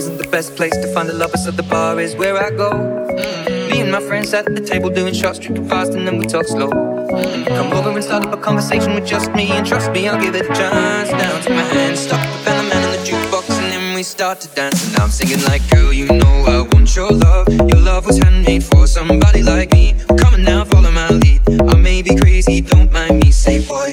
Isn't the best place to find a lover, so the bar is where I go. Me and my friends at the table doing shots, drinking fast, and then we talk slow. Come over and start up a conversation with just me, and trust me, I'll give it a chance. Down to my stuck with the man in the jukebox, and then we start to dance. And I'm singing like, girl, you know I want your love. Your love was handmade for somebody like me. Come on now, follow my lead. I may be crazy, don't mind me. Say, boy,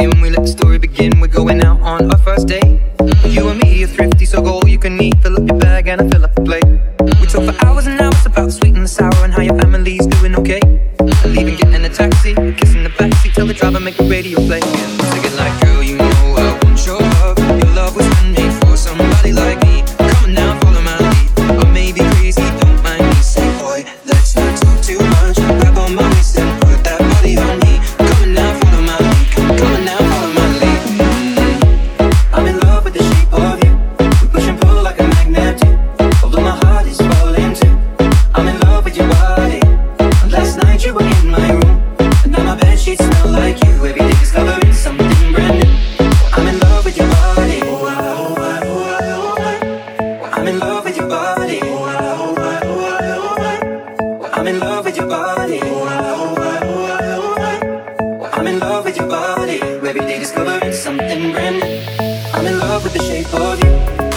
We let the story begin. We're going out on our first date. You and me are thrifty, so go all you can eat. Fill up your bag and I fill up the plate. We talk for hours and hours about the sweet and the sour and how your family's doing okay. Leaving, getting a taxi, kissing the backseat, tell the driver make the radio play. Every day discovering something brand new. I'm in love with the shape of you.